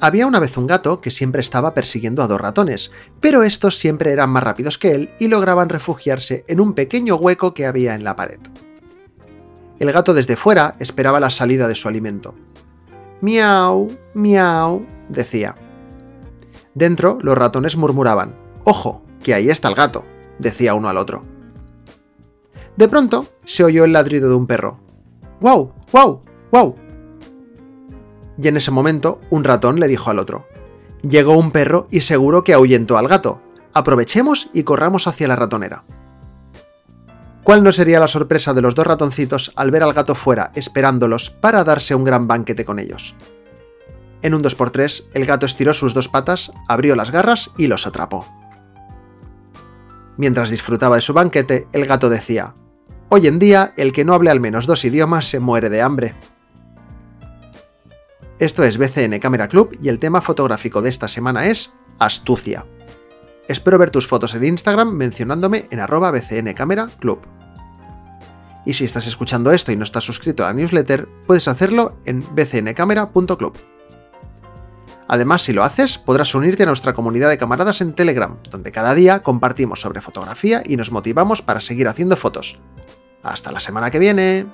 Había una vez un gato que siempre estaba persiguiendo a dos ratones, pero estos siempre eran más rápidos que él y lograban refugiarse en un pequeño hueco que había en la pared. El gato desde fuera esperaba la salida de su alimento. Miau, miau, decía. Dentro, los ratones murmuraban. Ojo, que ahí está el gato, decía uno al otro. De pronto, se oyó el ladrido de un perro. ¡Guau! ¡Guau! ¡Guau! Y en ese momento un ratón le dijo al otro, Llegó un perro y seguro que ahuyentó al gato. Aprovechemos y corramos hacia la ratonera. ¿Cuál no sería la sorpresa de los dos ratoncitos al ver al gato fuera esperándolos para darse un gran banquete con ellos? En un 2x3, el gato estiró sus dos patas, abrió las garras y los atrapó. Mientras disfrutaba de su banquete, el gato decía, Hoy en día, el que no hable al menos dos idiomas se muere de hambre. Esto es BCN Camera Club y el tema fotográfico de esta semana es astucia. Espero ver tus fotos en Instagram mencionándome en arroba BCN Camera Club. Y si estás escuchando esto y no estás suscrito a la newsletter, puedes hacerlo en bcncamera.club. Además, si lo haces, podrás unirte a nuestra comunidad de camaradas en Telegram, donde cada día compartimos sobre fotografía y nos motivamos para seguir haciendo fotos. Hasta la semana que viene.